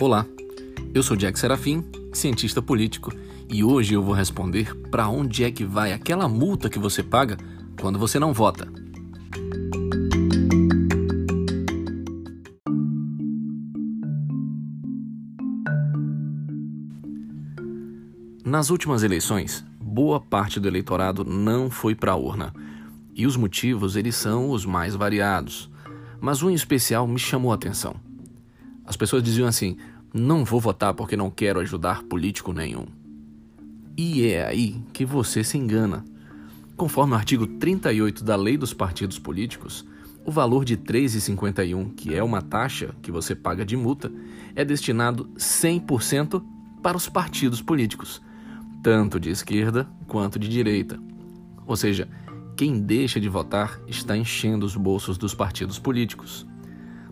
Olá, eu sou Jack Serafim, cientista político, e hoje eu vou responder para onde é que vai aquela multa que você paga quando você não vota. Nas últimas eleições, boa parte do eleitorado não foi para a urna. E os motivos, eles são os mais variados. Mas um em especial me chamou a atenção. As pessoas diziam assim: "Não vou votar porque não quero ajudar político nenhum". E é aí que você se engana. Conforme o artigo 38 da Lei dos Partidos Políticos, o valor de R$ 3,51, que é uma taxa que você paga de multa, é destinado 100% para os partidos políticos tanto de esquerda quanto de direita. Ou seja, quem deixa de votar está enchendo os bolsos dos partidos políticos.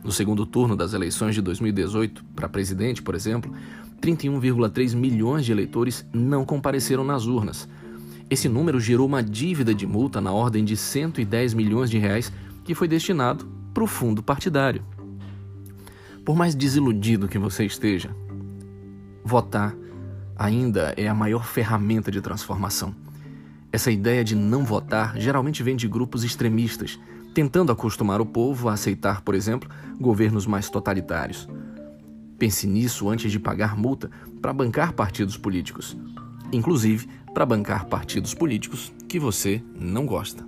No segundo turno das eleições de 2018, para presidente, por exemplo, 31,3 milhões de eleitores não compareceram nas urnas. Esse número gerou uma dívida de multa na ordem de 110 milhões de reais que foi destinado para o fundo partidário. Por mais desiludido que você esteja, votar ainda é a maior ferramenta de transformação. Essa ideia de não votar geralmente vem de grupos extremistas, tentando acostumar o povo a aceitar, por exemplo, governos mais totalitários. Pense nisso antes de pagar multa para bancar partidos políticos, inclusive para bancar partidos políticos que você não gosta.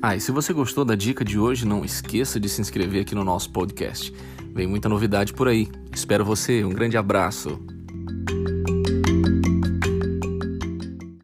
Ah, e se você gostou da dica de hoje, não esqueça de se inscrever aqui no nosso podcast. Vem muita novidade por aí. Espero você. Um grande abraço.